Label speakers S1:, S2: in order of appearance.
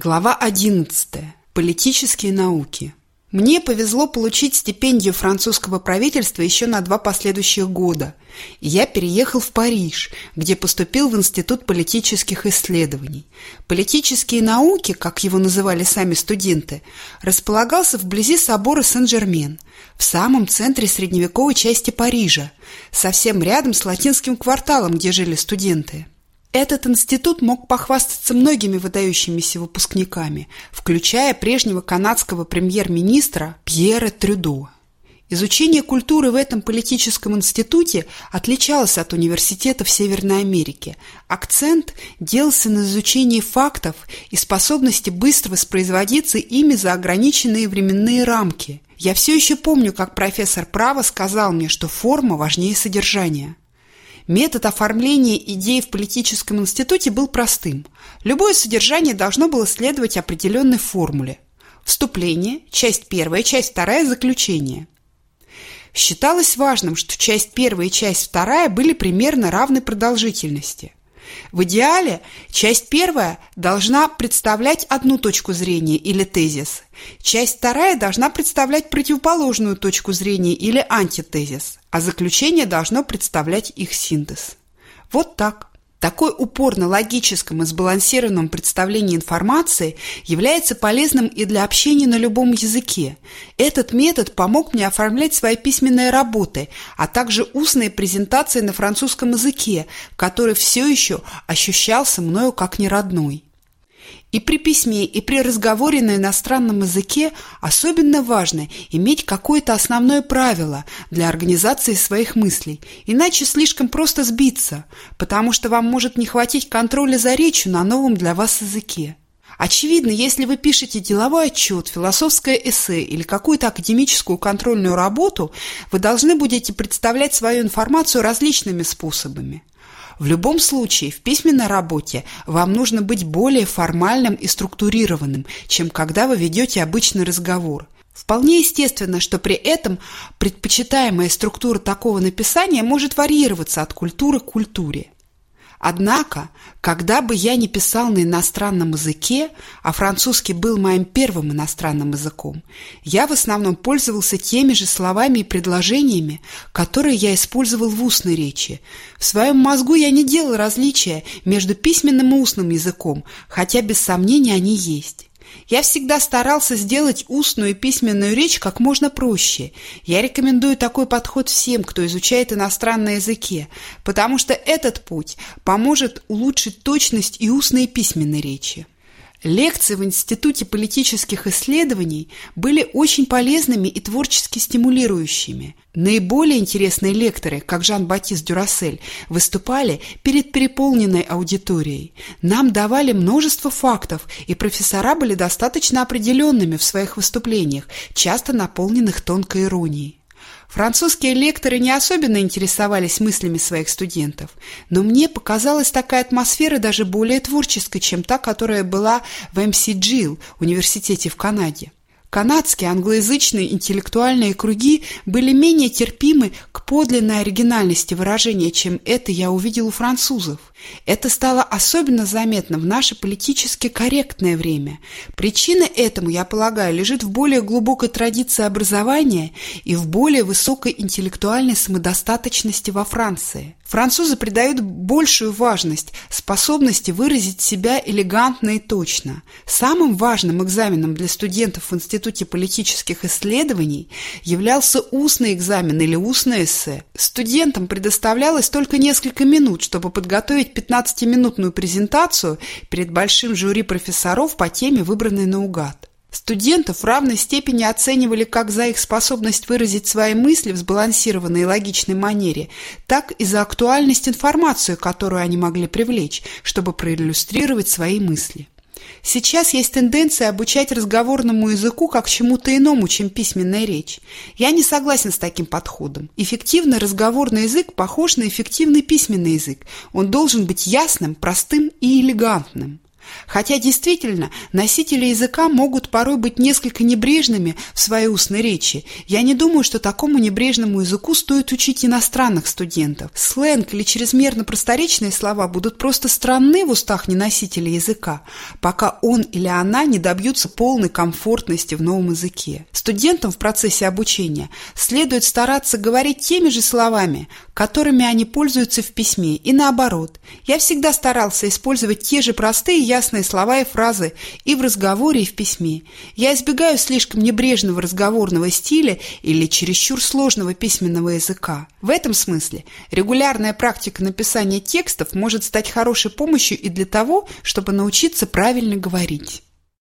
S1: Глава 11. Политические науки. Мне повезло получить стипендию французского правительства еще на два последующих года, и я переехал в Париж, где поступил в Институт политических исследований. Политические науки, как его называли сами студенты, располагался вблизи собора Сен-Жермен, в самом центре средневековой части Парижа, совсем рядом с латинским кварталом, где жили студенты. Этот институт мог похвастаться многими выдающимися выпускниками, включая прежнего канадского премьер-министра Пьера Трюдо. Изучение культуры в этом политическом институте отличалось от университетов Северной Америки. Акцент делался на изучении фактов и способности быстро воспроизводиться ими за ограниченные временные рамки. Я все еще помню, как профессор права сказал мне, что форма важнее содержания. Метод оформления идей в политическом институте был простым. Любое содержание должно было следовать определенной формуле. Вступление, часть первая, часть вторая, заключение. Считалось важным, что часть первая и часть вторая были примерно равной продолжительности. В идеале часть первая должна представлять одну точку зрения или тезис, часть вторая должна представлять противоположную точку зрения или антитезис, а заключение должно представлять их синтез. Вот так. Такой упор на логическом и сбалансированном представлении информации является полезным и для общения на любом языке. Этот метод помог мне оформлять свои письменные работы, а также устные презентации на французском языке, который все еще ощущался мною как неродной. И при письме, и при разговоре на иностранном языке особенно важно иметь какое-то основное правило для организации своих мыслей, иначе слишком просто сбиться, потому что вам может не хватить контроля за речью на новом для вас языке. Очевидно, если вы пишете деловой отчет, философское эссе или какую-то академическую контрольную работу, вы должны будете представлять свою информацию различными способами – в любом случае, в письменной работе вам нужно быть более формальным и структурированным, чем когда вы ведете обычный разговор. Вполне естественно, что при этом предпочитаемая структура такого написания может варьироваться от культуры к культуре. Однако, когда бы я ни писал на иностранном языке, а французский был моим первым иностранным языком, я в основном пользовался теми же словами и предложениями, которые я использовал в устной речи. В своем мозгу я не делал различия между письменным и устным языком, хотя без сомнения они есть. Я всегда старался сделать устную и письменную речь как можно проще. Я рекомендую такой подход всем, кто изучает иностранные языки, потому что этот путь поможет улучшить точность и устной и письменной речи. Лекции в Институте политических исследований были очень полезными и творчески стимулирующими. Наиболее интересные лекторы, как Жан-Батист Дюрассель, выступали перед переполненной аудиторией. Нам давали множество фактов, и профессора были достаточно определенными в своих выступлениях, часто наполненных тонкой иронией. Французские лекторы не особенно интересовались мыслями своих студентов, но мне показалась такая атмосфера даже более творческой, чем та, которая была в МС-Джилл, университете в Канаде. Канадские англоязычные интеллектуальные круги были менее терпимы к подлинной оригинальности выражения, чем это я увидел у французов. Это стало особенно заметно в наше политически корректное время. Причина этому, я полагаю, лежит в более глубокой традиции образования и в более высокой интеллектуальной самодостаточности во Франции. Французы придают большую важность способности выразить себя элегантно и точно. Самым важным экзаменом для студентов в Институте политических исследований являлся устный экзамен или устное эссе. Студентам предоставлялось только несколько минут, чтобы подготовить проводить 15-минутную презентацию перед большим жюри профессоров по теме, выбранной наугад. Студентов в равной степени оценивали как за их способность выразить свои мысли в сбалансированной и логичной манере, так и за актуальность информации, которую они могли привлечь, чтобы проиллюстрировать свои мысли. Сейчас есть тенденция обучать разговорному языку как чему-то иному, чем письменная речь. Я не согласен с таким подходом. Эффективный разговорный язык похож на эффективный письменный язык. Он должен быть ясным, простым и элегантным. Хотя действительно, носители языка могут порой быть несколько небрежными в своей устной речи. Я не думаю, что такому небрежному языку стоит учить иностранных студентов. Сленг или чрезмерно просторечные слова будут просто странны в устах неносителя языка, пока он или она не добьются полной комфортности в новом языке. Студентам в процессе обучения следует стараться говорить теми же словами, которыми они пользуются в письме, и наоборот. Я всегда старался использовать те же простые ясные слова и фразы и в разговоре, и в письме. Я избегаю слишком небрежного разговорного стиля или чересчур сложного письменного языка. В этом смысле регулярная практика написания текстов может стать хорошей помощью и для того, чтобы научиться правильно говорить.